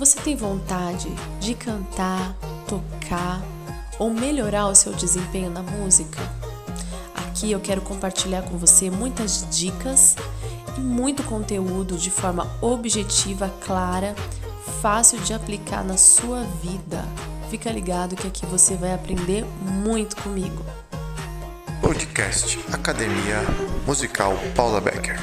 Você tem vontade de cantar, tocar ou melhorar o seu desempenho na música? Aqui eu quero compartilhar com você muitas dicas e muito conteúdo de forma objetiva, clara, fácil de aplicar na sua vida. Fica ligado que aqui você vai aprender muito comigo. Podcast Academia Musical Paula Becker.